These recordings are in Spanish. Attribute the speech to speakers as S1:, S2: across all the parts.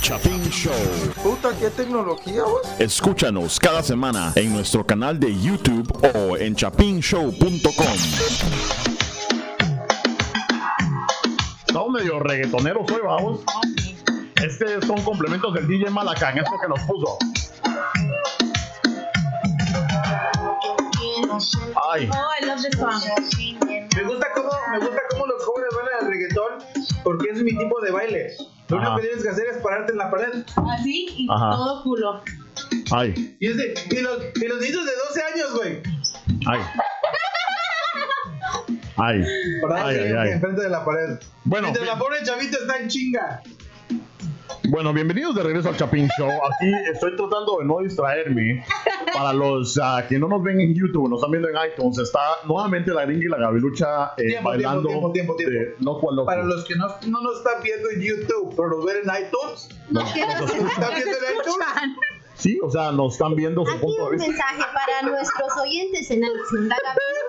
S1: Chapin Show.
S2: Puta, qué tecnología, vos.
S1: Escúchanos cada semana en nuestro canal de YouTube o en chapinshow.com. Estamos medio reggaetoneros hoy, vamos. Este son complementos del DJ Malacán, esto que nos puso. Ay,
S3: Oh, I love this song.
S2: Me gusta cómo, me gusta cómo los jóvenes bailan el reggaetón porque es mi tipo de baile. Lo único que tienes que hacer es pararte en la pared.
S3: Así y
S1: Ajá.
S3: todo culo.
S1: ay,
S2: Y, es de- y los, y los niños de 12 años, güey.
S1: ay. Ay, ay, ay, ay.
S2: enfrente de la pared.
S1: Bueno,
S2: Mientras la pobre chavita está en chinga.
S1: Bueno, bienvenidos de regreso al Chapin Show. Aquí estoy tratando de no distraerme. Para los ah, que no nos ven en YouTube, nos están viendo en iTunes, está nuevamente la gringa y la gavilucha eh,
S2: Tiempo,
S1: bailando.
S2: tiempo, tiempo,
S1: de- no, cual.
S2: Para los que no, no nos están viendo en YouTube, pero nos ven en iTunes.
S3: No quiero
S2: ¿Nos están viendo en iTunes?
S1: Sí, o sea, nos están viendo su
S4: Aquí
S1: punto de
S4: un
S1: vista.
S4: mensaje para nuestros oyentes en iTunes.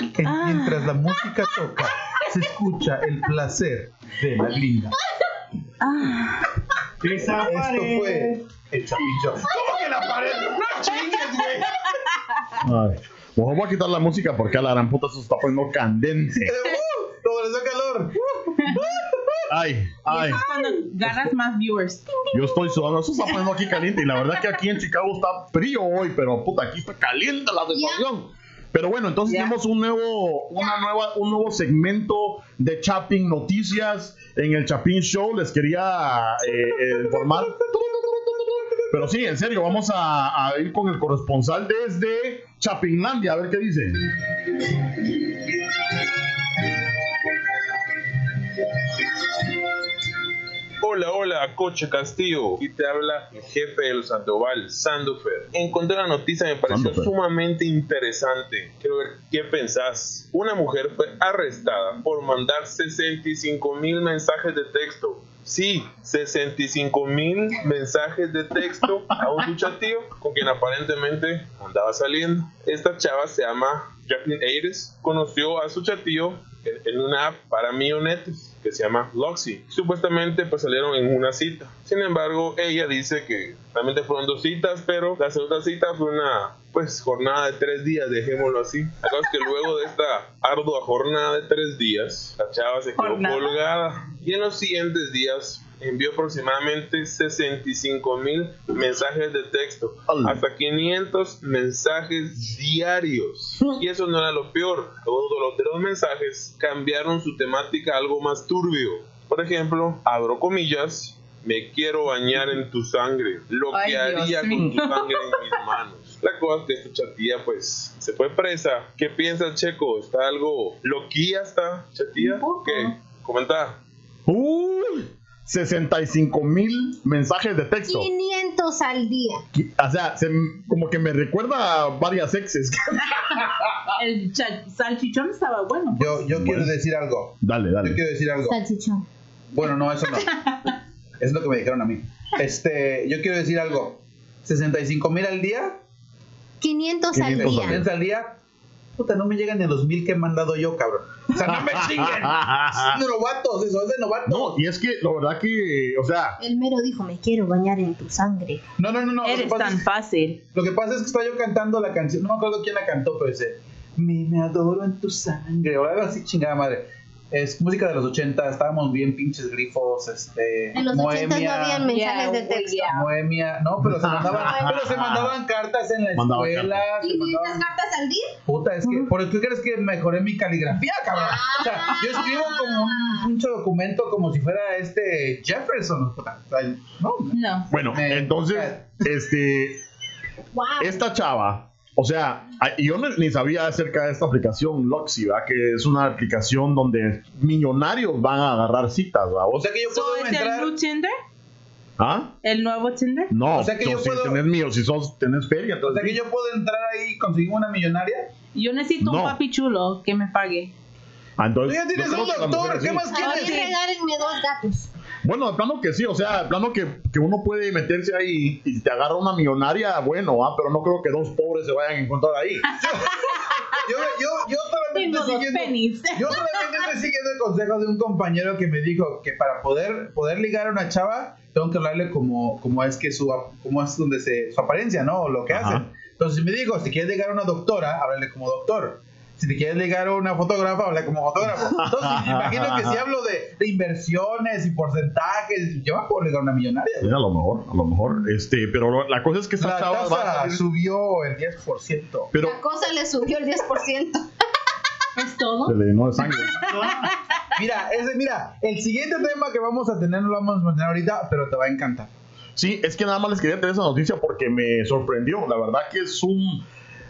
S2: En-
S3: Ah.
S2: Mientras la música toca, se escucha el placer de la gringa.
S3: Ah,
S2: Esto fue el chapincho. ¿Cómo que la pared? No chingues, güey.
S1: Ay. Bueno, voy a quitar la música porque a la gran puta se está poniendo candente.
S2: Uh, Como les da calor.
S1: Ay, ay.
S3: cuando ganas más viewers.
S1: Yo estoy sudando, eso está poniendo aquí caliente. Y la verdad que aquí en Chicago está frío hoy, pero puta, aquí está caliente la situación. Pero bueno, entonces tenemos un nuevo, una nueva, un nuevo segmento de Chapin Noticias en el Chapin Show. Les quería eh, eh, informar. Pero sí, en serio, vamos a, a ir con el corresponsal desde Chapinlandia, a ver qué dice.
S5: Hola, hola, Coche Castillo. Aquí te habla el jefe del Sandoval, Sandofer. Encontré una noticia me pareció
S1: Sandofer.
S5: sumamente interesante. Quiero ver qué pensás. Una mujer fue arrestada por mandar 65 mil mensajes de texto. Sí, 65 mil mensajes de texto a un muchacho con quien aparentemente andaba saliendo. Esta chava se llama Jacqueline Ayres. Conoció a su chatillo en, en una app para millonetes que se llama Loxy. Supuestamente pues salieron en una cita. Sin embargo, ella dice que realmente fueron dos citas, pero la segunda cita fue una pues jornada de tres días, dejémoslo así. Es que luego de esta ardua jornada de tres días, la chava se quedó
S3: Jornada.
S5: colgada y en los siguientes días envió aproximadamente 65 mil mensajes de texto, hasta 500 mensajes diarios. Y eso no era lo peor. Todos los de los mensajes cambiaron su temática a algo más turbio. Por ejemplo, abro comillas, me quiero bañar en tu sangre, lo
S3: Ay,
S5: que
S3: Dios
S5: haría con
S3: mío.
S5: tu sangre en mis manos. La cosa es que esta chatilla pues se fue presa. ¿Qué piensas, Checo? ¿Está algo loquilla esta chatilla? ¿Qué? Comenta.
S1: Uy, 65 mil mensajes de texto.
S4: 500 al día.
S1: O sea, se- como que me recuerda a varias exes.
S3: El salchichón estaba bueno. pues.
S2: Yo, yo quiero decir algo.
S1: dale,
S2: Yo
S1: dale.
S2: quiero decir algo.
S4: Salchichón.
S2: Bueno, no, eso no. Es lo que me dijeron a mí. Este, yo quiero decir algo. 65 mil al día.
S4: 500 al
S1: 500 al
S4: día.
S1: día.
S2: 500 al día. Puta, no me llegan ni los mil que he mandado yo, cabrón. O sea, no me chinguen. De novatos, eso es de novatos.
S1: No, y es que la verdad que, o sea,
S4: El mero dijo, me quiero bañar en tu sangre.
S2: No, no, no, no.
S3: Eres tan
S2: es,
S3: fácil.
S2: lo que pasa es que estaba yo cantando la canción. No me acuerdo quién la cantó, pero dice: Me, me adoro en tu sangre. O algo así, chingada madre. Es música de los 80. Estábamos bien pinches grifos. Este.
S4: En los 80 no habían mensajes de
S3: Yeah,
S4: texto.
S3: yeah.
S2: Moemia, no, pero se mandaban, pero se mandaban cartas en la
S1: Mandaban
S2: escuela. se
S4: 500
S2: mandaban-
S4: cartas al día.
S2: Puta, es que, ¿por qué crees que mejoré mi caligrafía, cabrón? O sea, yo escribo como un pinche documento como si fuera este Jefferson. puta. O sea, no,
S3: No.
S1: bueno,
S2: Me-
S1: entonces, este,
S4: Wow.
S1: esta chava, o sea, yo no- ni sabía acerca de esta aplicación Loxy, ¿verdad? Que es una aplicación donde millonarios van a agarrar citas, ¿verdad?
S2: o sea que yo
S3: So,
S2: puedo
S3: ¿Es el
S2: entrar.
S3: new Tinder?
S1: ¿Ah?
S3: ¿El nuevo Tinder?
S1: No,
S2: O sea que yo
S1: si
S2: puedo-
S1: tenés mío, si sos, tenés feria,
S2: O
S1: entonces.
S2: sea que yo puedo entrar ahí y conseguir una millonaria.
S3: Yo necesito
S1: No.
S3: un papi chulo que me pague.
S1: Ah,
S2: Tú
S1: entonces,
S2: ya tienes un doctor, ¿qué más
S4: A mí
S2: quieres?
S4: regálenme dos gatos.
S1: Bueno, de plano que sí, o sea, de plano que, que uno puede meterse ahí y si te agarra una millonaria, bueno, ah, pero no creo que dos pobres se vayan a encontrar ahí.
S2: Yo, yo, yo solamente siguiendo, yo solamente estoy siguiendo el consejo de un compañero que me dijo que para poder, poder ligar a una chava, tengo que hablarle como, como es que su, como es donde se, su apariencia, ¿no? O lo que
S1: Ajá.
S2: hacen. Entonces me dijo, si quieres ligar a una doctora, háblale como doctor. Si te quieres ligar a una fotógrafa, habla como fotógrafo. Entonces, imagino que si hablo de, de inversiones y porcentajes, yo puedo ligar a una millonaria.
S1: Sí, a lo mejor, a lo mejor, este, pero lo- la cosa es que esta
S2: La
S1: chava va a
S2: subió el 10%.
S1: pero
S4: La cosa le subió el 10%.
S3: ¿Es todo?
S1: se le llenó de sangre.
S2: Mira, ese, mira, el siguiente tema que vamos a tener no lo vamos a mantener ahorita, pero te va a encantar.
S1: Sí, es que nada más les quería tener esa noticia porque me sorprendió. La verdad que es un.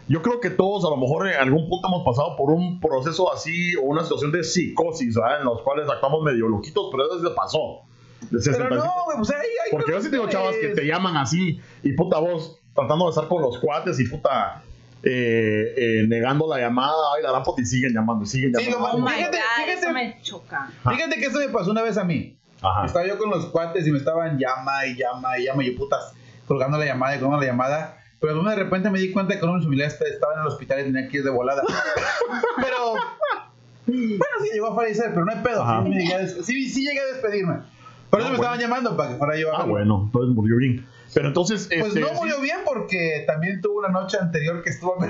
S1: Yo creo que todos a lo mejor en algún punto hemos pasado por un proceso así o una situación de psicosis, ¿verdad? En los cuales actuamos medio loquitos, pero eso se pasó. De
S2: Pero
S1: 65.
S2: no, güey, pues ahí hay
S1: Porque yo sí tengo chavas que te llaman así y puta vos tratando de estar con los cuates y puta eh, eh, negando la llamada, ay la lámpara y siguen llamando, y siguen
S2: Sí,
S1: llamando.
S2: lo
S3: Oh my
S2: Fíjate,
S3: God,
S2: fíjate.
S3: eso me choca.
S2: Fíjate que eso me pasó una vez a mí.
S1: Ajá.
S2: Estaba yo con los cuates y me estaban llama y llama y llama y yo putas colgando la llamada y colgando la llamada. Pero de repente me di cuenta que uno de mis familiares estaba en el hospital y tenía que ir de volada. pero. Bueno, sí llegó a fallecer, pero no hay pedo.
S1: Ajá.
S2: Sí, me llegué a des- sí, sí llegué a despedirme. Por eso
S1: Ah,
S2: me
S1: bueno.
S2: estaban llamando para que fuera yo
S1: Ah, bueno, entonces murió bien. Pero entonces.
S2: Pues
S1: este,
S2: no
S1: sí-
S2: murió bien porque también tuvo una noche anterior que estuvo.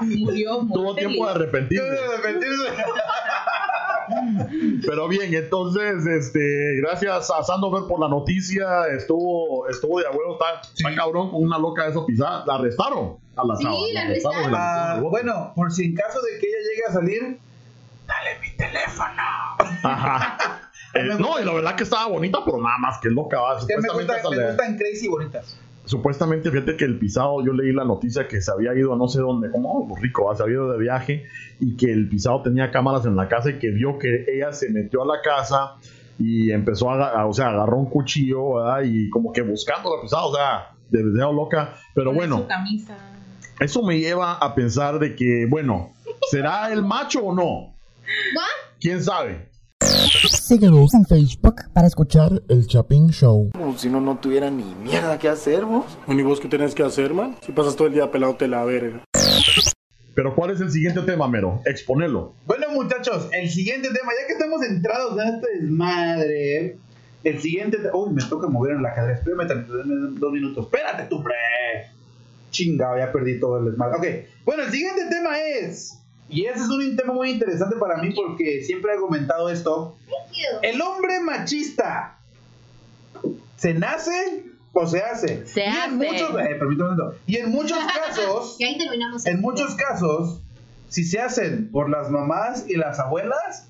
S3: Murió muy
S1: Tuvo tiempo de arrepentirse.
S2: de arrepentirse.
S1: Pero bien, entonces, este, gracias a Sandover por la noticia. Estuvo, estuvo de abuelo, está, está cabrón con una loca de eso pisada. La arrestaron a la
S4: Sí, la
S1: arrestaron la
S2: Ah, bueno, por si en caso de que ella llegue a salir, dale mi teléfono.
S1: Ajá. Eh, no, y la verdad que estaba bonita, pero nada más que loca. ¿va?
S2: Que me,
S1: hasta
S2: me gustan crazy y bonitas.
S1: Supuestamente, fíjate que el pisado, yo leí la noticia que se había ido a no sé dónde, como oh, rico, ¿va? se había ido de viaje y que el pisado tenía cámaras en la casa y que vio que ella se metió a la casa y empezó a, a- o sea, agarró un cuchillo, ¿verdad? Y como que buscando al pisado, o sea, demasiado loca. Pero bueno,
S3: Su camisa.
S1: eso me lleva a pensar de que, bueno, ¿será el macho o no?
S4: ¿Va?
S1: ¿Quién sabe?
S6: Síguenos en Facebook para escuchar el Chapin Show.
S7: Como si uno no tuviera ni mierda que hacer, vos.
S8: ¿Y vos qué tenés que hacer, man? Si pasas todo el día pelándote la verga.
S1: Pero ¿cuál es el siguiente tema, Mero? Exponerlo.
S2: Bueno, muchachos, el siguiente tema, ya que estamos entrados en este desmadre, el siguiente. te- Uy, me toca mover en la cadera. Espérame dos minutos. Espérate, tú, bre. Chingado, ya perdí todo el desmadre. Ok, bueno, el siguiente tema es. Y ese es un tema muy interesante para mí porque siempre he argumentado esto. El hombre machista, ¿se nace o se hace?
S3: Se
S2: y
S3: hace.
S2: En muchos, eh. Y en muchos casos.
S4: Y ahí terminamos.
S2: En muchos casos, si se hacen por las mamás y las abuelas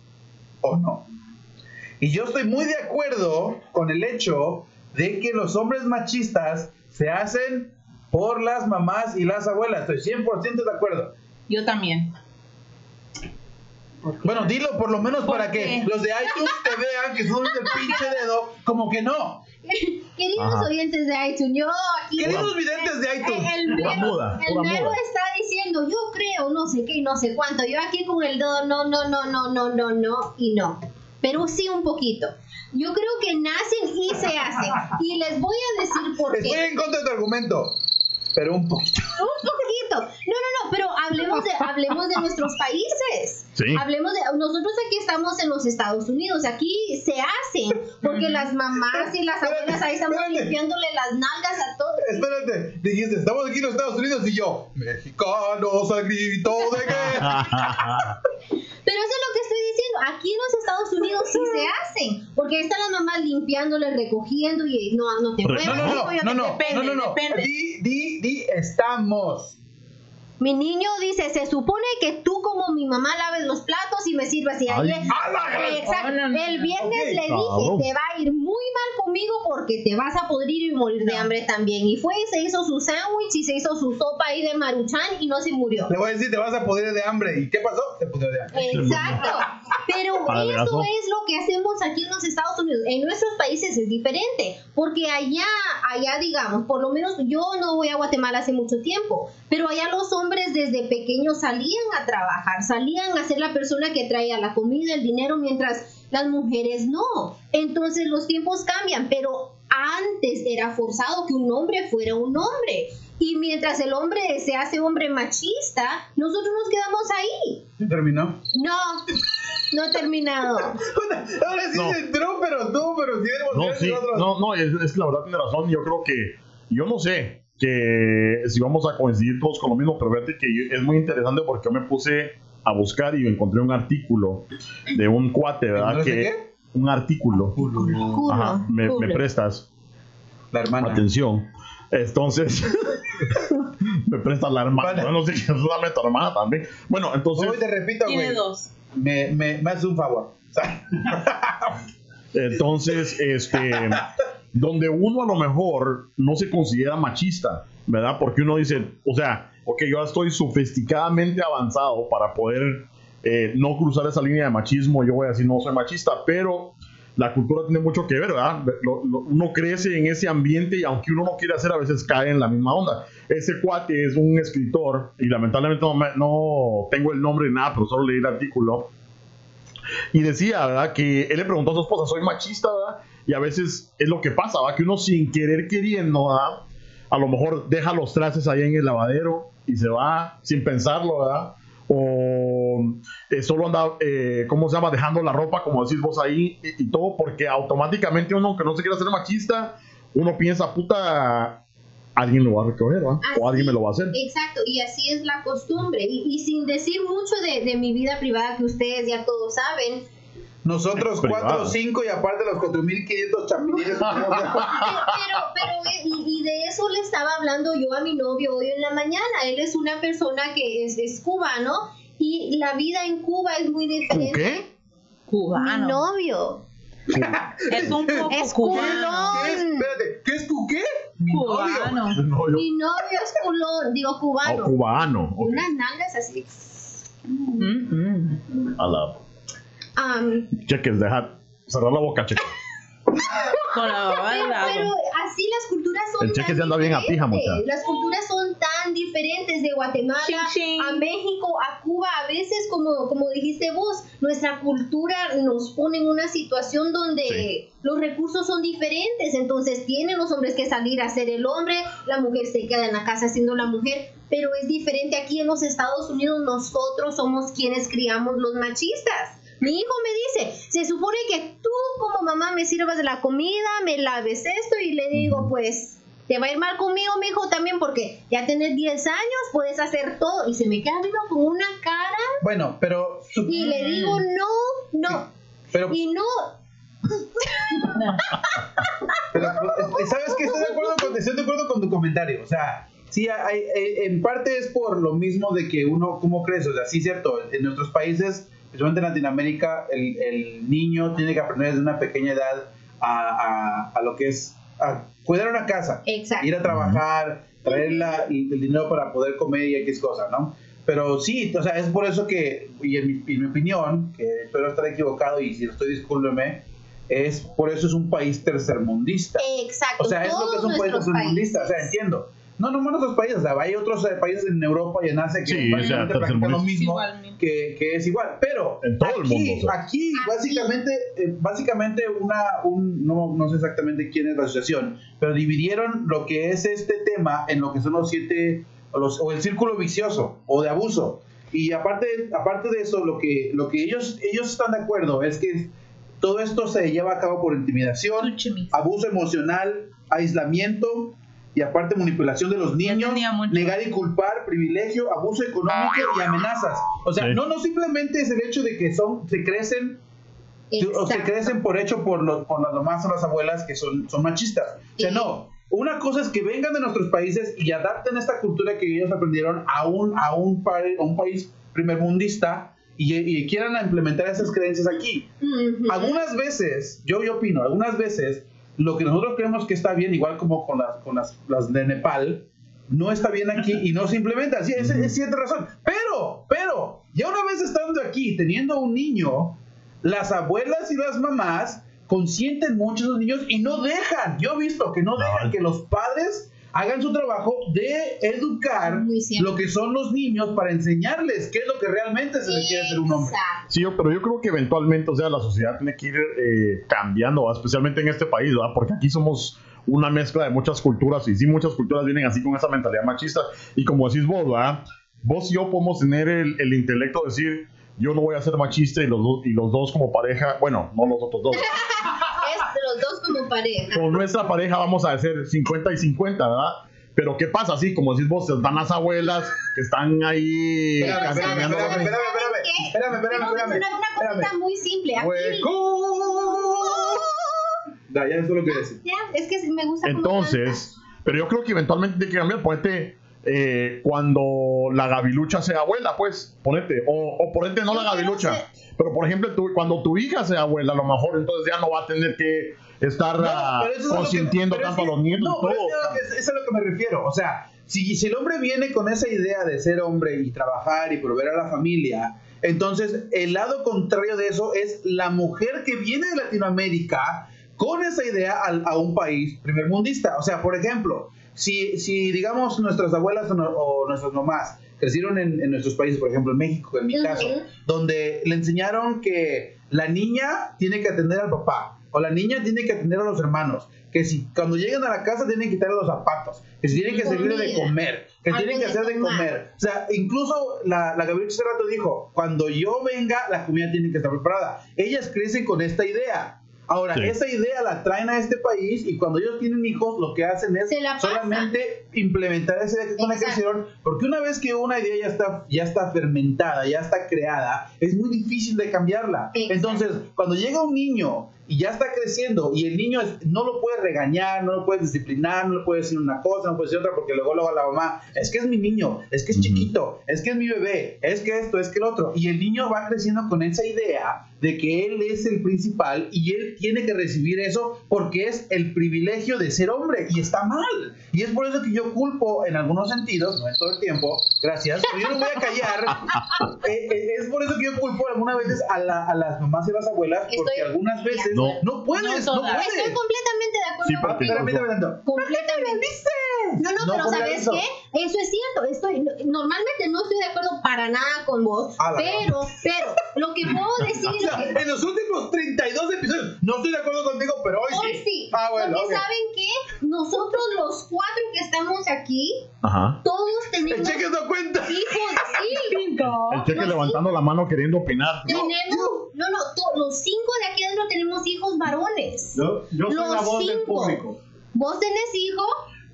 S2: o no. Y yo estoy muy de acuerdo con el hecho de que los hombres machistas se hacen por las mamás y las abuelas. Estoy 100% de acuerdo.
S3: Yo también.
S2: Bueno, dilo por lo menos
S3: ¿Por
S2: para que
S3: qué?
S2: los de iTunes te vean que son el pinche dedo, como que no.
S4: Queridos
S1: Ajá.
S4: oyentes de iTunes, yo aquí.
S2: Queridos videntes de iTunes.
S4: El mero,
S1: muda,
S4: el mero
S1: muda.
S4: está diciendo, yo creo, no sé qué, y no sé cuánto. Yo aquí con el dedo, no, no, no, no, no, no, no, y no. Pero sí un poquito. Yo creo que nacen y se hacen. Y les voy a decir por
S2: Estoy
S4: qué.
S2: en contra de tu argumento, pero un poquito.
S4: Un poquito. No, no, no, pero hablemos de, hablemos de nuestros países.
S1: Sí.
S4: Hablemos de, nosotros aquí estamos en los Estados Unidos, aquí se hacen, porque las mamás y las abuelas ahí estamos
S2: Espérate.
S4: limpiándole las nalgas a todos.
S2: Espérate, dijiste, estamos aquí en los Estados Unidos y yo, mexicanos al grito de guerra.
S4: Pero eso es lo que estoy diciendo. Aquí en los Estados Unidos sí se hacen. Porque ahí están las mamás limpiándole, recogiendo y no, no te muevas.
S2: No, no, no, no, no, no, no, no.
S3: depende.
S2: Di, di, di, estamos.
S4: Mi niño dice, se supone que tú como mi mamá laves los platos y me sirvas y Exacto.
S3: No,
S4: el viernes
S2: Ok,
S4: le dije,
S1: cabrón.
S4: te va a ir muy mal conmigo porque te vas a podrir y morir de hambre también. Y fue y se hizo su sándwich y se hizo su sopa ahí de maruchan y no se murió.
S2: Le voy a decir, te vas a poder de hambre. ¿Y qué pasó? Te pudrió de hambre.
S4: Exacto. Pero eso es lo que hacemos aquí en los Estados Unidos. En nuestros países es diferente, porque allá, allá digamos, por lo menos yo no voy a Guatemala hace mucho tiempo, pero allá los hombres desde pequeños salían a trabajar, salían a ser la persona que traía la comida, el dinero, mientras las mujeres no. Entonces los tiempos cambian, pero antes era forzado que un hombre fuera un hombre. Y mientras el hombre se hace hombre machista, nosotros nos quedamos ahí.
S2: ¿Terminó?
S4: No, no he terminado.
S2: Ahora sí
S1: No.
S2: entró, pero tú, pero sí tenemos
S1: No, sí, no, no, es, es que la verdad tiene razón. Yo creo que, yo no sé que si vamos a coincidir todos con lo mismo, pero fíjate que yo- es muy interesante porque yo me puse a buscar y encontré un artículo de un cuate, ¿verdad?
S2: ¿No sé
S1: que,
S2: qué?
S1: Un artículo.
S4: Culo.
S1: Ajá, me, prestas
S2: La hermana.
S1: atención. Entonces, me prestas la hermana.
S2: Vale.
S1: No sé qué dame tu hermana también. Bueno, entonces,
S2: Hoy te repito,
S3: Tiene dos.
S2: Me, me, me haces un favor.
S1: Entonces, este, donde uno a lo mejor no se considera machista, ¿verdad? Porque uno dice, o sea, ok, yo estoy sofisticadamente avanzado para poder eh, no cruzar esa línea de machismo, yo voy a no soy machista, pero la cultura tiene mucho que ver, ¿verdad? Lo- uno crece en ese ambiente y aunque uno no quiera hacer, a veces cae en la misma onda. Ese cuate es un escritor y lamentablemente no, no tengo el nombre ni nada, pero solo leí el artículo. Y decía, ¿verdad? Que él le preguntó a su esposa, soy machista, ¿verdad? Y a veces es lo que pasa, ¿verdad? Que uno sin querer queriendo, ¿verdad? A lo mejor deja los trastes ahí en el lavadero y se va sin pensarlo, ¿verdad? O eh, solo anda, eh, ¿cómo se llama? Dejando la ropa, como decís vos ahí, y, y todo, porque automáticamente uno que no se quiere hacer machista, uno piensa, puta, alguien lo va a recoger, ¿verdad? O alguien me lo va a hacer.
S4: Exacto, y así es la costumbre. Y, y sin decir mucho de, de mi vida privada, que ustedes ya todos saben,
S2: nosotros
S1: Privado.
S2: 4 o 5 y aparte los 4500 chapinines.
S4: pero, pero eh, y, y de eso le estaba hablando yo a mi novio hoy en la mañana. Él es una persona que es, es cubano y la vida en Cuba es muy diferente.
S1: ¿Qué?
S4: Mi
S3: Cubano.
S4: novio
S3: Es un poco
S4: es
S3: cubano.
S2: ¿Qué es? Espérate, ¿qué es tu qué? Mi novio.
S3: Cubano.
S1: No, yo-
S4: Mi novio es culón, digo
S1: oh,
S4: cubano.
S1: cubano. ok.
S4: Unas nalgas así.
S3: Mm, mm.
S1: A la
S4: Am,
S1: cheques, dejar cerrar la boca, cheques.
S3: Con la baba del
S4: pero,
S3: lado.
S4: pero así las culturas son
S1: El cheque
S4: tan
S1: se anda bien a pija,
S4: diferentes.
S1: muchacha.
S4: Las culturas son tan diferentes de Guatemala a México, a Cuba. A veces, como, como dijiste vos, nuestra cultura nos pone en una situación donde
S1: Sí.
S4: los recursos son diferentes. Entonces tienen los hombres que salir a ser el hombre, la mujer se queda en la casa siendo la mujer. Pero es diferente aquí en los Estados Unidos. Nosotros somos quienes criamos los machistas. Mi hijo me dice, se supone que tú como mamá me sirvas la comida, me laves esto y le digo, pues te va a ir mal conmigo, mi hijo, también porque ya tenés 10 años, puedes hacer todo. Y se me queda viendo con una cara
S2: Bueno, pero.
S4: y le digo, no, no.
S2: Pero,
S4: Y no,
S2: pero, eh, ¿sabes qué? Estoy de, acuerdo con, estoy de acuerdo con tu comentario. O sea, sí, hay, hay- en parte es por lo mismo de que uno, ¿cómo crees? O sea, sí, cierto. En nuestros países, especialmente en Latinoamérica, el, el niño tiene que aprender desde una pequeña edad a, a- a lo que es a cuidar una casa.
S4: exacto.
S2: ir a trabajar, traer la- el dinero para poder comer y X cosas, ¿no? Pero sí, o sea, es por eso que, y en mi, en mi opinión, que espero estar equivocado y si lo estoy, discúlpeme, es por eso es un país tercermundista.
S4: Exacto.
S2: O sea, es lo que es un país tercermundista, o sea, entiendo. No, no en otros países, o sea, hay otros eh, países en Europa y en Asia que
S1: Sí, o sea,
S2: practican lo mismo
S3: Igualmente.
S2: que, que es igual, pero
S1: En todo el
S2: aquí,
S1: mundo, o sea.
S2: aquí básicamente, eh, básicamente una, un, no, no sé exactamente quién es la asociación, pero dividieron lo que es este tema en lo que son los siete, o, los, o el círculo vicioso o de abuso. Y aparte, aparte de eso, lo que, lo que ellos, ellos están de acuerdo es que todo esto se lleva a cabo por intimidación, abuso emocional, aislamiento y aparte manipulación de los niños, negar y culpar, privilegio, abuso económico y amenazas. O sea,
S1: Sí.
S2: no, no simplemente es el hecho de que son, se crecen o se crecen por hecho por, los por las mamás o las abuelas que son, son machistas. O sea,
S4: Sí.
S2: no. una cosa es que vengan de nuestros países y adapten esta cultura que ellos aprendieron a un, a un, pa- a un país primermundista y, y quieran implementar esas creencias aquí. Algunas veces, yo, yo opino, algunas veces lo que nosotros creemos que está bien, igual como con las, con las, las de Nepal, no está bien aquí y no se implementa. Sí, es, es cierta razón. Pero, pero, ya una vez estando aquí, teniendo un niño, las abuelas y las mamás consienten mucho a esos niños y no dejan. Yo he visto que no dejan que los padres hagan su trabajo de educar lo que son los niños para enseñarles qué es lo que realmente se requiere ser un hombre.
S1: Sí, pero yo creo que eventualmente, o sea, la sociedad tiene que ir eh, cambiando, ¿va? especialmente en este país, ¿va? porque aquí somos una mezcla de muchas culturas y sí, muchas culturas vienen así con esa mentalidad machista. Y como decís vos, ¿va? vos y yo podemos tener el, el intelecto de decir, yo no voy a ser machista y los, dos- y los dos como pareja, bueno, no los otros dos,
S4: Pareja.
S1: con nuestra pareja vamos a hacer 50 y 50, ¿verdad? Pero ¿qué pasa? Así como decís vos, están las abuelas que están ahí...
S2: Espérame, espérame, espérame, espérame, espérame, espérame, espérame,
S4: Una, una cosita
S2: espérame.
S4: muy simple.
S2: ¡Hueco! Ya, ya eso es lo que decir.
S4: ya, es que me gusta
S1: Entonces, pero yo creo que eventualmente tiene que cambiar. Ponete eh, cuando la gavilucha sea abuela, pues, ponete. O, o ponete no la gavilucha. Pero por ejemplo, tú- cuando tu hija sea abuela, a lo mejor entonces ya no va a tener que estar ah,
S2: es a que-
S1: consintiendo
S2: es
S1: tanto a
S2: que-
S1: los nietos
S2: No,
S1: todo.
S2: pero es a lo que- es, es a lo que me refiero. O sea, si, si el hombre viene con esa idea de ser hombre y trabajar y proveer a la familia, entonces el lado contrario de eso es la mujer que viene de Latinoamérica con esa idea a, un país primermundista. O sea, por ejemplo, si, si digamos nuestras abuelas o, no- o nuestras mamás crecieron en, en nuestros países, por ejemplo en México, en mi caso, donde le enseñaron que la niña tiene que atender al papá o la niña tiene que atender a los hermanos, que si cuando llegan a la casa tienen que quitarle los zapatos, que si tienen que servirle de comer, que
S4: Algo
S2: tienen que hacer de
S4: tomar.
S2: comer. O sea, incluso la, la Gabriela hace rato dijo, cuando yo venga, la comida tiene que estar preparada. Ellas crecen con esta idea. Ahora,
S1: Sí.
S2: esa idea la traen a este país y cuando ellos tienen hijos, lo que hacen es solamente implementar esa idea que con la crecieron, porque una vez que una idea ya está, ya está fermentada, ya está creada, es muy difícil de cambiarla.
S4: Exacto.
S2: Entonces, cuando llega un niño y ya está creciendo y el niño es- no lo puede regañar, no lo puede disciplinar, no le puede decir una cosa, no puede decir otra, porque luego luego la mamá, es que es mi niño, es que es chiquito, es que es mi bebé, es que esto, es que el otro. Y el niño va creciendo con esa idea de que él es el principal y él tiene que recibir eso porque es el privilegio de ser hombre y está mal. Y es por eso que yo culpo en algunos sentidos, no en todo el tiempo, gracias, pero yo no voy a callar. Eh, eh, es por eso que yo culpo algunas veces a, la- a las mamás y a las abuelas porque
S4: Estoy-
S2: algunas veces
S1: No.
S2: no, puedes,
S3: No
S2: no, puedes.
S4: Estoy completamente de acuerdo
S1: Sí,
S2: espérame.
S4: Completamente. No, no,
S2: No
S4: pero ¿sabes
S2: eso.
S4: qué? Eso es cierto. Estoy, normalmente no estoy de acuerdo para nada con vos, pero, pero, lo que puedo decir
S2: O
S4: es
S2: sea,
S4: que
S2: en los últimos 32 episodios, no estoy de acuerdo contigo, pero hoy,
S4: hoy sí.
S2: Ah, bueno,
S4: porque
S2: ok.
S4: saben que nosotros los cuatro que estamos aquí,
S1: Ajá.
S4: todos
S2: El
S4: tenemos
S2: cheque no cuenta.
S4: hijos. Sí,
S1: El cheque
S4: Los
S1: levantando la mano queriendo opinar.
S4: tenemos, no, no, to- los cinco de aquí adentro tenemos hijos varones.
S8: Yo, yo soy
S4: Los
S8: la voz del
S4: cinco.
S8: público.
S4: Vos tenés hijo,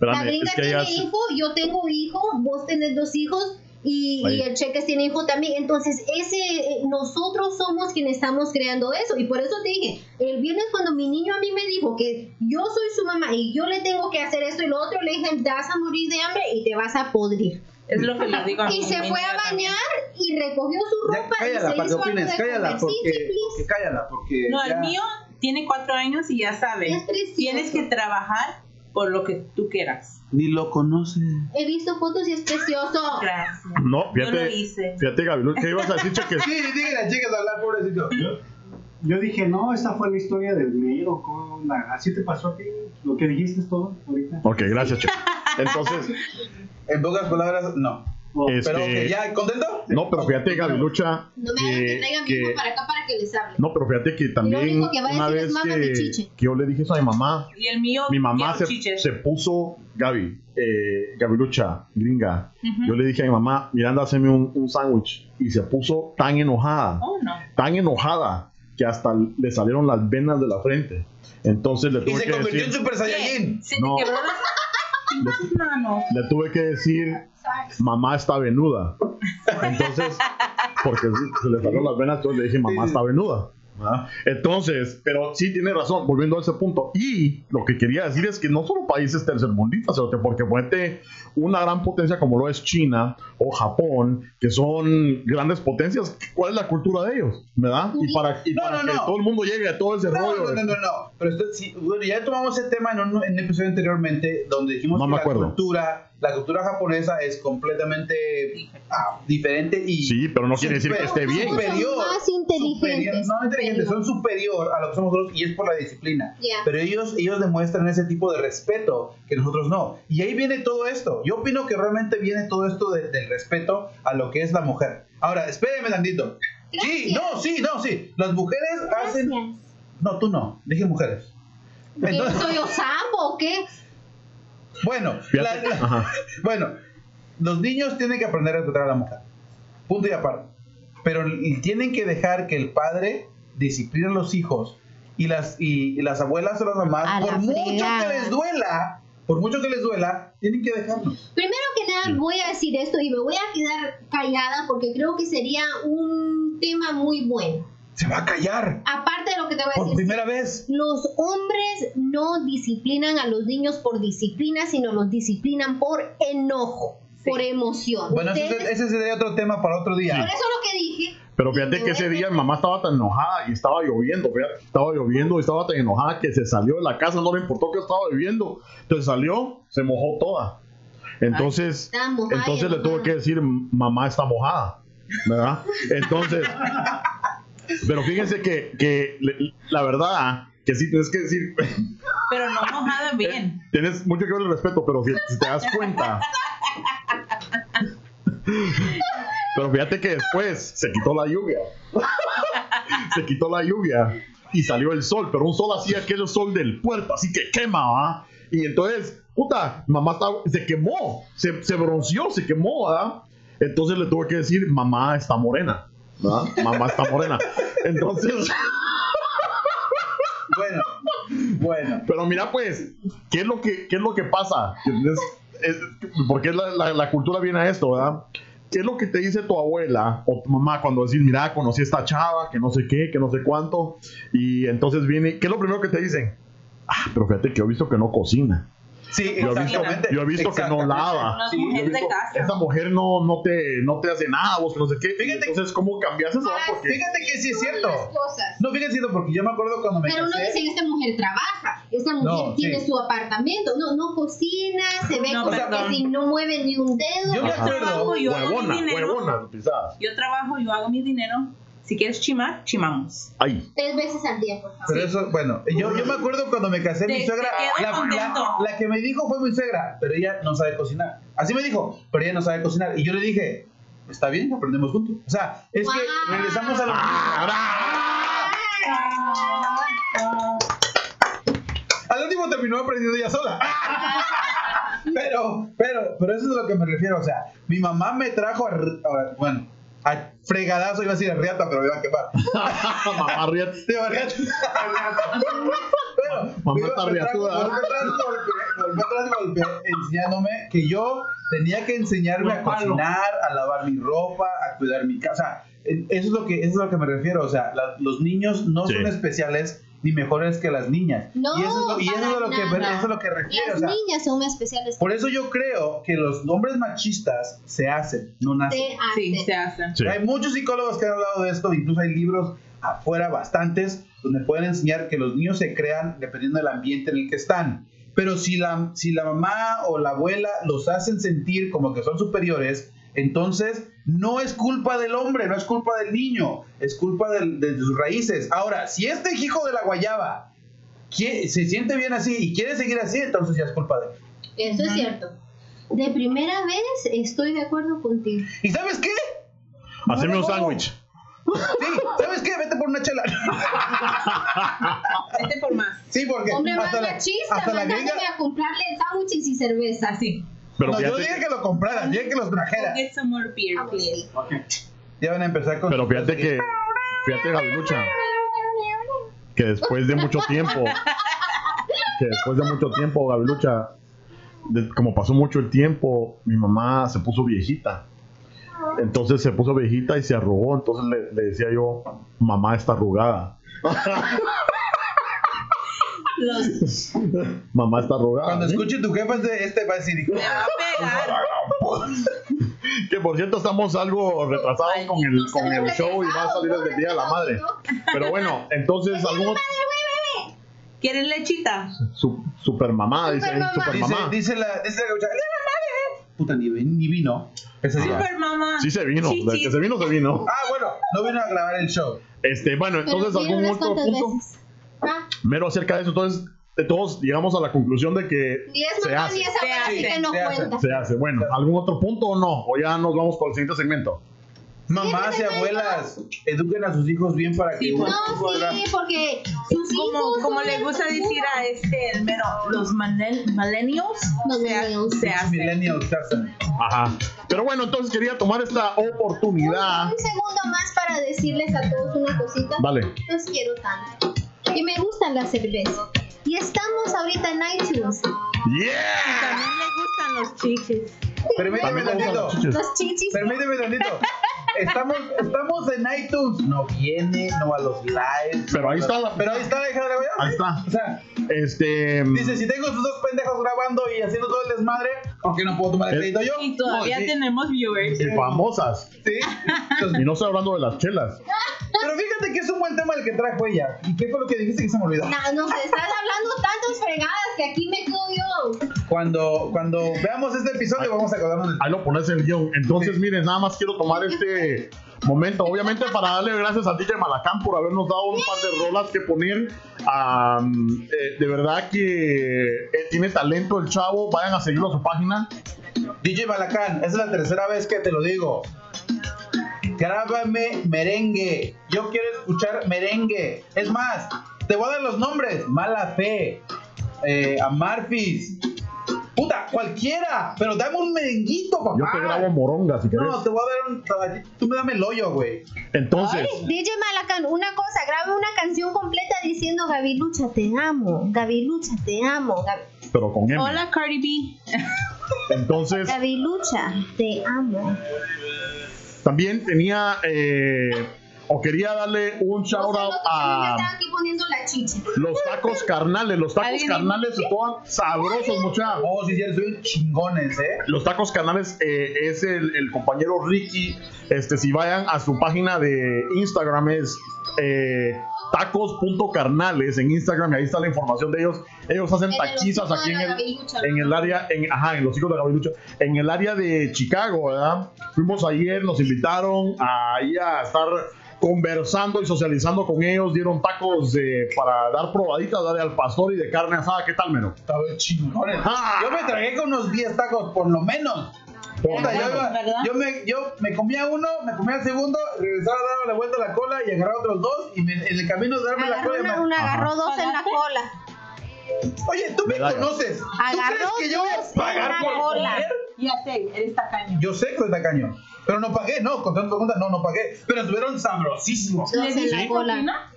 S1: Espérame,
S4: la gringa
S1: es que
S4: tiene hijo, yo tengo hijo, vos tenés dos hijos y, y el Cheques tiene hijo también. Entonces, ese eh, nosotros somos quienes estamos creando eso. Y por eso te dije, el viernes cuando mi niño a mí me dijo que yo soy su mamá y yo le tengo que hacer esto y lo otro, le dije, te vas a morir de hambre y te vas a podrir.
S3: Es lo que le digo a mi
S4: Y se fue a
S3: también.
S4: bañar y recogió su
S2: Ya,
S4: ropa y
S2: cállala
S4: se
S2: para que
S4: hizo
S2: opines,
S4: de
S2: cállala
S4: comer.
S2: porque,
S4: Sí, sí, please.
S2: porque cállala porque
S3: No,
S2: ya-
S3: el mío tiene cuatro años y ya sabe.
S4: Es.
S3: Tienes que trabajar por lo que tú quieras.
S2: ni lo conoce.
S4: He visto fotos y es precioso.
S3: Gracias.
S1: No,
S3: Yo lo
S1: fíjate,
S3: hice.
S1: fíjate, Gabriel, ¿qué ibas a decir, cheque?
S2: Sí, díganle, chicas, a hablar, pobrecito.
S8: Yo dije, no, esta fue la historia del mío. con la- Así te pasó a ti. Lo que dijiste es todo ahorita.
S1: Ok, gracias, cheque. Entonces,
S2: En pocas palabras, no.
S1: Este-
S2: Pero, ok, ¿ya contento?
S1: no, pero fíjate, Gabrilucha,
S4: No me hagan que traigan mi
S1: que-
S4: hijo para acá para que les hable.
S1: no, pero fíjate que también
S4: único que va a
S1: una
S4: decir es
S1: vez
S4: "Mama, mi
S1: que,
S4: chiche".
S1: que yo le dije eso a mi mamá,
S3: Y el mío,
S1: mi mamá se, se puso, Gaby, eh, Gabrilucha, gringa, yo le dije a mi mamá, Miranda, hazme un, un sándwich, y se puso tan enojada,
S3: Oh, no.
S1: tan enojada, que hasta le salieron las venas de la frente. Entonces le
S2: Y
S1: tuve
S2: se
S1: que
S2: convirtió en Super Saiyajin.
S3: Se te
S1: No.
S3: quebró las
S1: le tuve que decir, mamá está venuda. Entonces, porque se le salieron las venas, entonces le dije, mamá está venuda. Entonces, pero sí tiene razón, volviendo a ese punto. Y lo que quería decir es que no solo países tercermundistas, sino que porque ponete una gran potencia como lo es China o Japón, que son grandes potencias, ¿cuál es la cultura de ellos? ¿Verdad? Y para, y
S2: No,
S1: para
S2: no,
S1: que
S2: no.
S1: todo el mundo llegue a todo ese
S2: No,
S1: rollo.
S2: no, no, no, no. Pero esto, sí, bueno, ya tomamos ese tema en un, en un episodio anteriormente donde dijimos
S1: No
S2: que
S1: me
S2: la
S1: acuerdo.
S2: cultura, la cultura japonesa es completamente ah, diferente y
S1: Sí, pero no quiere decir que esté bien.
S2: superior,
S4: Son más inteligentes.
S2: superior- no inteligentes, son superior a lo que somos nosotros y es por la disciplina.
S4: Ya.
S2: Pero ellos, ellos demuestran ese tipo de respeto que nosotros no. Y ahí viene todo esto. Yo opino que realmente viene todo esto de- del respeto a lo que es la mujer. Ahora, espéreme tantito. Sí, no, sí, no, sí. Las mujeres hacen...
S4: Gracias.
S2: No, tú no. Dije mujeres.
S4: ¿Qué,
S2: Entonces-
S4: ¿Soy Osambo o qué?
S2: Bueno, la- la- bueno, los niños tienen que aprender a respetar a la mujer. Punto y aparte. Pero y tienen que dejar que el padre discipline a los hijos y las, y, y las abuelas o las mamás,
S4: A
S2: por
S4: la
S2: mucho que les duela, por mucho que les duela, tienen que dejarnos.
S4: Primero que nada voy a decir esto y me voy a quedar callada porque creo que sería un tema muy bueno.
S2: Se va a callar
S4: Aparte de lo que te voy a
S2: por
S4: decir.
S2: primera vez.
S4: Los hombres no disciplinan a los niños por disciplina, sino los disciplinan por enojo, por emoción.
S2: Bueno, ese sería otro tema para otro día.
S4: por eso lo que dije.
S1: Pero fíjate que ese día mi mamá estaba tan enojada y estaba lloviendo, fíjate, estaba lloviendo y estaba tan enojada que se salió de la casa, no le importó que estaba lloviendo. Entonces salió, se mojó toda. Entonces,
S4: mojada
S1: entonces le tuve
S4: enojada.
S1: que decir, mamá está mojada, ¿verdad? Entonces, pero fíjense que, que la verdad, que sí tienes que decir,
S3: Pero no mojada bien.
S1: tienes mucho que ver el respeto, pero si, si te das cuenta. Pero fíjate que después se quitó la lluvia. se quitó la lluvia y salió el sol, pero un sol así, aquel sol del puerto, así que quema, ¿va? Y entonces, puta, mamá se quemó, se, se bronceó, se quemó, ¿verdad? Entonces le tuve que decir, mamá está morena, ¿verdad? Mamá está morena. Entonces,
S2: Bueno, bueno.
S1: Pero mira, pues, ¿qué es lo que, qué es lo que pasa? Porque la, la- la cultura viene a esto, ¿verdad? ¿Qué es lo que te dice tu abuela o tu mamá cuando decís, mira, conocí a esta chava, que no sé qué, que no sé cuánto? Y entonces viene, ¿qué es lo primero que te dicen? Ah, pero fíjate que he visto que no cocina.
S2: Sí,
S1: Yo he visto, yo he visto que no lava.
S3: Las
S2: Sí,
S3: de
S1: visto,
S3: casa.
S1: Esa mujer no, no, te, no te hace nada, vos no sé qué.
S2: Fíjate-
S1: entonces, ¿cómo cambias eso? Porque
S2: Fíjate que sí es cierto. No, fíjate cierto, porque yo me acuerdo cuando me
S4: Pero uno
S2: casé.
S4: dice, esta mujer trabaja, esta mujer
S2: No,
S4: tiene
S2: sí.
S4: su apartamento, no, no cocina, se ve
S3: No,
S4: como
S3: perdón.
S4: que si no mueve ni un dedo.
S2: Yo me acuerdo.
S3: Trabajo, yo hago
S1: huevona,
S3: mi dinero.
S1: huevona.
S3: Yo trabajo, yo hago mi dinero. Si quieres chimar, chimamos.
S1: Ahí.
S4: Tres veces al día, por favor.
S2: Pero eso, bueno, yo, yo me acuerdo cuando me casé, mi
S3: Te-
S2: suegra, la, la- la que me dijo fue mi suegra, pero ella no sabe cocinar. Así me dijo, pero ella no sabe cocinar. Y yo le dije, está bien, aprendemos juntos. O sea, es que
S4: Wow.
S2: regresamos a lo Al último terminó aprendiendo ella sola. Pero, pero, pero eso es a lo que me refiero. O sea, mi mamá me trajo a, a- bueno, a fregadazo, iba a decir a riata, pero me iba a quemar.
S1: Mamá.
S2: Sí, riata. Pero,
S1: Mamá está riatuda.
S2: golpe, tras golpe, enseñándome que yo tenía que enseñarme a cocinar, a lavar mi ropa, a cuidar mi casa. Eso es lo que, eso es a lo que me refiero. O sea, la- los niños no
S1: Sí.
S2: son especiales ni mejores que las niñas.
S4: No,
S2: y eso es lo, y eso es lo que, eso es a lo que refiero.
S4: Las
S2: o sea,
S4: niñas son más especiales.
S2: por eso yo creo que los hombres machistas se hacen, no nacen.
S4: Se
S3: Sí,
S4: hacen.
S3: se hacen.
S1: Sí.
S2: Hay muchos psicólogos que han hablado de esto, incluso hay libros afuera bastantes donde pueden enseñar que los niños se crean dependiendo del ambiente en el que están. Pero si la, si la mamá o la abuela los hacen sentir como que son superiores, entonces no es culpa del hombre, no es culpa del niño, es culpa del- de sus raíces. Ahora, si este hijo de la guayaba quiere- se siente bien así y quiere seguir así, entonces ya es culpa de él.
S4: Eso es cierto. De primera vez estoy de acuerdo contigo.
S2: ¿Y sabes qué?
S1: Haceme un sándwich.
S2: Sí, ¿sabes qué? Vete por una chela.
S3: Vete por más.
S2: Sí, porque
S4: Hombre más
S2: hasta la,
S4: machista,
S2: hasta la gringa.
S4: a comprarle sándwiches y cerveza.
S3: Así.
S1: Pero
S2: no, yo dije que lo compraran, dije que los trajera.
S3: Get some more beer, please.
S2: Ya van a empezar con.
S1: pero fíjate que, fíjate Gabilucha, que después de mucho tiempo, que después de mucho tiempo, Gabilucha, de- como pasó mucho el tiempo, mi mamá se puso viejita. Entonces se puso viejita y se arrugó. Entonces le, le decía yo, mamá está arrugada.
S3: Los,
S1: Mamá está arrugada.
S2: Cuando
S1: ¿sí?
S2: escuche tu jefa este- este va a decir, hijo,
S3: me va a pegar.
S1: Que por cierto estamos algo retrasados con el, con el show y va a salir el Día de la Madre. Pero bueno, entonces algún
S3: ¿Quieren lechita?
S1: su, super mamá, dice
S4: Supermamá.
S1: super
S2: dice,
S1: mamá.
S2: dice la, dice la gaucha, "Le mamá, eh". Puta, ni, ni vino ese día.
S3: Super mamá.
S1: Sí se vino, del que se vino se vino.
S2: Ah, bueno, no vino a grabar el show.
S1: Este, bueno, entonces algún otro punto
S4: veces.
S1: Mero acerca de eso, entonces de todos llegamos a la conclusión de que
S4: y es
S1: se
S4: mamá
S1: hace.
S4: y esa
S3: Se hace,
S4: que no
S2: se hace.
S1: Se hace. Bueno, ¿algún otro punto o no? O ya nos vamos por el siguiente segmento.
S2: Mamás y abuelas, eduquen a sus hijos bien para que
S3: Sí.
S4: No, sí, porque sus
S3: Como,
S4: hijos
S3: como le gusta
S4: futuro.
S3: decir a este, el mero, los millennials, se, se hacen.
S2: Millennials se hacen.
S1: Ajá. Pero bueno, entonces quería tomar esta oportunidad.
S4: Un segundo más para decirles a todos una cosita.
S1: Vale.
S4: Los quiero tanto. Y me gustan las cervezas. Y estamos ahorita en iTunes.
S1: ¡Yeah!
S3: También le gustan los chichis.
S2: Permíteme tantito.
S1: Los
S4: chichis.
S2: Permíteme tantito. Estamos, estamos en iTunes. No viene, no a los lives.
S1: Pero ahí está la-
S2: Pero ahí está la hija de la.
S1: Ahí está.
S2: O sea,
S1: Este.
S2: dice, si tengo estos dos pendejos grabando y haciendo todo el desmadre, ¿por qué no puedo tomar el
S1: Eh,
S2: crédito yo?
S3: Y todavía
S2: No, sí,
S3: tenemos viewers.
S1: y famosas.
S2: Sí. Entonces,
S1: Y no estoy hablando de las chelas.
S2: pero fíjate que es un buen tema el que trajo ella. ¿Y qué fue lo que dijiste que se me olvidó?
S4: No, nos estás hablando tantas fregadas que aquí me quedo yo.
S2: Cuando, cuando veamos este episodio vamos a acordarnos.
S1: Ahí lo pones en el guion. Entonces,
S2: Sí.
S1: miren, nada más quiero tomar este momento, obviamente, para darle gracias a DJ Malacán por habernos dado un par de rolas que poner. Eh, de verdad que eh, tiene talento el chavo. Vayan a seguirlo a su página.
S2: DJ Malacán, es la tercera vez que te lo digo. Grábame merengue. Yo quiero escuchar merengue. Es más, te voy a dar los nombres. Mala Fe, eh, Amarfis. Puta, cualquiera. Pero dame un merenguito, papá.
S1: Yo te grabo moronga si querés.
S2: No, te voy a dar un. Tú me dame el hoyo, güey.
S1: Entonces,
S4: DJ Malacan, una cosa, grabe una canción completa diciendo Gavilucha, te amo. Gavilucha, te amo. Gav-
S1: pero con M.
S3: Hola Cardi B.
S1: Entonces,
S4: Gavilucha, te amo.
S1: también tenía eh, o quería darle un
S4: se
S1: shout out
S4: a mí me
S1: a
S4: están aquí poniendo la chicha.
S1: los tacos carnales. Los tacos
S3: ¿Alguien
S1: carnales estaban sabrosos, muchachos.
S2: Oh, sí, sí, soy chingones, ¿eh?
S1: Los tacos canales eh, es el, el compañero Ricky. Este, si vayan a su página de Instagram es eh, tacos.carnales en Instagram y ahí está la información de ellos. Ellos hacen taquizas aquí en el, en el área, en, ajá, en los hijos de la Gavilucha, en el área de Chicago, ¿verdad? Fuimos ayer, nos invitaron a, ahí a estar conversando y socializando con ellos, dieron tacos de, para dar probaditas de al pastor y de carne asada. ¿Qué tal, Meno?
S2: Estaba chingones.
S1: Ah.
S2: Yo me tragué con unos 10 tacos, por lo menos. Puta, yo, me, yo me comía uno, me comía el segundo, regresaba a darle la vuelta a la cola y agarraba otros dos. Y me- en el camino de darme la cola.
S4: una,
S2: me-
S4: una agarró dos en la cola.
S2: Oye, tú me
S1: Medalla.
S2: conoces. ¿Tú
S4: Agarró
S2: crees que yo voy a pagar por comer?
S3: Ya sé, eres tacaño.
S2: Yo sé que soy tacaño. Pero no pagué, no, contando preguntas, no, no pagué. Pero estuvieron sabrosísimos.
S3: ¿Le diste
S4: la cola.
S3: propina?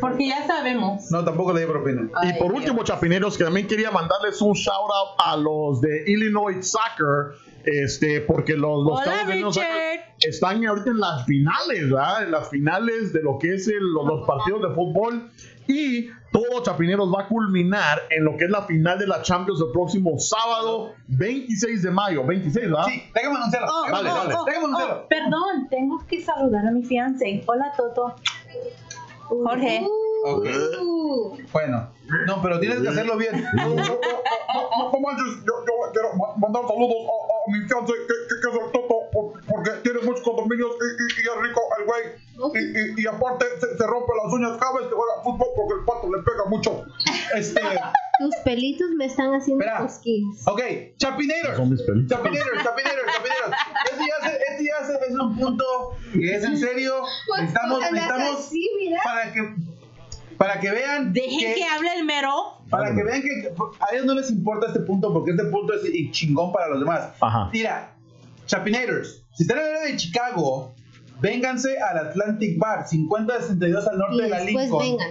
S3: Porque ya sabemos.
S2: No, tampoco le di propina.
S1: Y
S3: Ay,
S1: por
S3: Dios.
S1: último, chapineros, que también quería mandarles un shout out a los de Illinois Soccer, este, porque los, los
S3: Hola,
S1: de Illinois Soccer
S3: Richard.
S1: están ahorita en las finales, ¿verdad? En las finales de lo que es el- los, los partidos de fútbol. Y todo Chapineros va a culminar en lo que es la final de la Champions el próximo sábado 26 de mayo. 26, ¿verdad?
S2: Sí, déjame anunciarlo.
S3: Oh,
S1: Dale,
S3: oh,
S1: dale.
S3: oh,
S2: Déjame
S3: oh,
S2: anunciarlo.
S3: perdón, tengo que saludar a mi fiance. Hola, Toto. Jorge.
S2: Ok.
S4: Uh,
S2: Bueno, no, pero tienes que hacerlo bien.
S5: No, no, no, no, no manches, yo, yo quiero ma- mandar saludos a, a mi fiance que, que, que es el Toto por- porque tiene muchos condominios y, y, es rico el güey. Y, y, y aparte se, se rompe las uñas cada vez que juega fútbol porque el pato le pega mucho.
S2: Este,
S4: tus pelitos me están haciendo
S2: Espera.
S4: cosquillas.
S2: ok,
S1: mis pelitos.
S2: Chapinators, Chapinators, Chapinators. Este ya, se- este ya se- es un punto que es en serio.
S4: Pues,
S2: Necesitamos,
S4: pues, así, mira.
S2: para que, para que vean
S3: Dejen que hable el mero.
S2: Para que vean que a ellos no les importa este punto porque este punto es chingón para los demás.
S1: Ajá.
S2: Mira, Chapinators, si están en el área de Chicago, vénganse al Atlantic Bar, 5062 al norte
S4: Y
S2: de la Lincoln.
S4: vengan.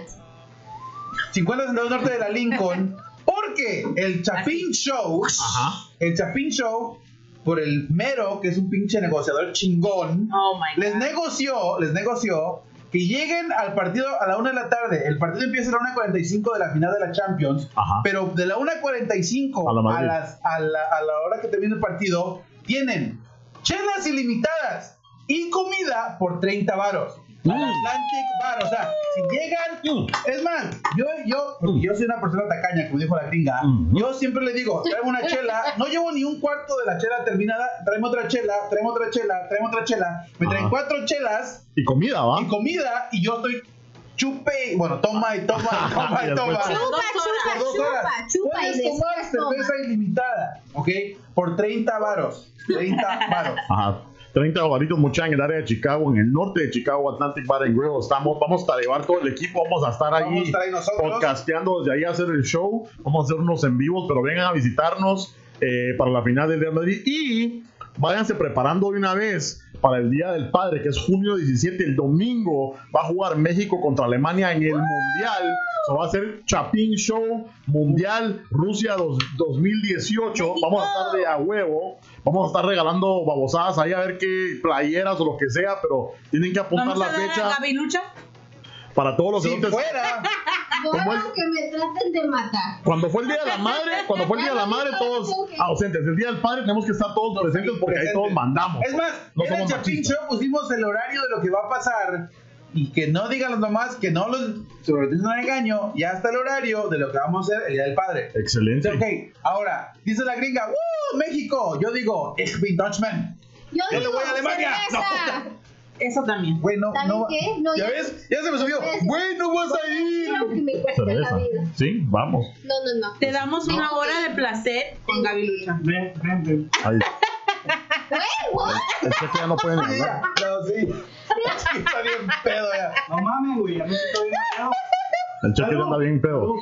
S2: 5062 al norte de la Lincoln, porque el Chapin Show,
S1: Ajá.
S2: el Chapin Show por el mero, que es un pinche negociador chingón,
S3: Oh my
S2: les
S3: god.
S2: negoció, les negoció que lleguen al partido a la 1 de la tarde. El partido empieza a la 1.45 de la final de la Champions,
S1: Ajá.
S2: pero de la 1.45
S1: A la
S2: a, las- a la, a la hora que termine el partido, tienen chelas ilimitadas y comida por 30 varos.
S1: Mm.
S2: Atlantic Bar, o sea, si llegan, es más, yo, yo, porque yo soy una persona tacaña, como dijo la gringa,
S1: Mm.
S2: yo siempre le digo, tráeme una chela, no llevo ni un cuarto de la chela terminada, tráeme otra chela, tráeme otra chela, tráeme otra chela, me traen
S1: Ajá.
S2: cuatro chelas
S1: Y comida, ¿va?
S2: y comida y yo estoy chupe, y- bueno, toma y toma y toma y
S1: Y
S2: toma.
S4: Chupa,
S3: Dos
S4: chupa,
S2: Por dos horas.
S4: chupa, chupa y
S2: Puedes tomar
S4: después toma.
S2: cerveza ilimitada, ¿ok? Por 30 varos, 30 varos.
S1: Ajá. 30 varitos, mucha en el área de Chicago, en el norte de Chicago, Atlantic Bar and Grill. Estamos, vamos a llevar todo el equipo, vamos a estar ahí,
S2: estar ahí
S1: podcasteando desde ahí a hacer el show. Vamos a hacer unos en vivos, pero vengan a visitarnos eh, para la final del Real Madrid y váyanse preparando de una vez para el Día del Padre, que es junio 17, el domingo va a jugar México contra Alemania en el Mundial. Se va a hacer Chapín Show Mundial Rusia dos- 2018. Vamos a estar de a huevo. Vamos a estar regalando babosadas ahí a ver qué playeras o lo que sea, pero tienen que apuntar
S3: Vamos
S1: la
S3: a dar a
S1: fecha
S3: Gabilucha.
S1: para todos los
S2: Si
S1: elotes.
S2: fuera,
S4: que me traten de matar.
S1: Cuando fue el Día de la Madre, cuando fue el Día de la Madre, todos ausentes. El Día del Padre tenemos que estar todos presentes porque ahí todos mandamos.
S2: Es más,
S1: No
S2: en el
S1: somos
S2: Chapin
S1: machistas.
S2: Show pusimos el horario de lo que va a pasar y que no digan los mamás que no los sobre un engaño, ya está el horario de lo que vamos a hacer el Día del Padre.
S1: Excelente.
S2: Ok, ahora, dice la gringa, ¡Uh, México! Yo digo, ich bin Deutschman.
S4: Yo
S2: Yo le
S4: digo,
S2: voy a Alemania.
S4: cerveza.
S3: Eso también.
S2: Güey, no,
S4: ¿Saben
S2: no.
S4: qué? No,
S2: ¿Ya
S4: ya-
S2: ves? Ya se me subió. Güey, no vas a ir.
S4: Que me la vida.
S1: Sí, vamos.
S4: No, no, no.
S3: Te damos una hora de placer con Gabilucha.
S8: Ven, ven, ven.
S1: El cheque ya no pueden hablar.
S2: No, sí. Sí, Está bien pedo ya.
S8: No mames, güey, ya me estoy mareado.
S1: El cheque ya anda bien pedo.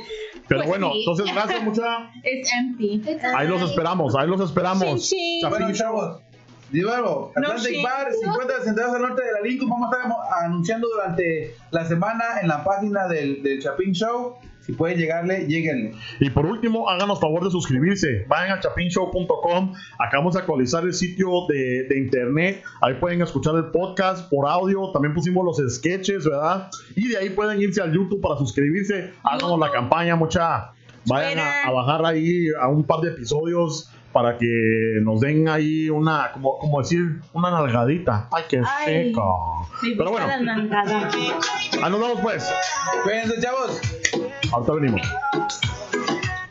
S1: Pero
S3: Pues
S1: bueno,
S3: sí.
S1: entonces gracias mucha.
S3: Es empty.
S1: Ahí los esperamos, ahí los esperamos.
S3: Chin, chin.
S1: Chapín
S2: Bueno,
S1: Show.
S2: chavos. De nuevo,
S3: No
S2: Atlantic. Bar, 50 centavos al norte de la Lincoln. Vamos a estar anunciando durante la semana en la página del, del Chapin Show. Si pueden llegarle, lleguenle.
S1: Y por último, háganos favor de suscribirse. Vayan a chapinshow.com. Acabamos de actualizar el sitio de, de internet. Ahí pueden escuchar el podcast por audio. También pusimos los sketches, ¿verdad? Y de ahí pueden irse al YouTube para suscribirse. Háganos la campaña, mucha. Vayan a, a bajar ahí a un par de episodios para que nos den ahí una, como, como decir, una nalgadita. Ay, qué seco. Pero bueno, ahí nos vemos pues.
S2: Cuídense, chavos.
S1: Ahorita venimos.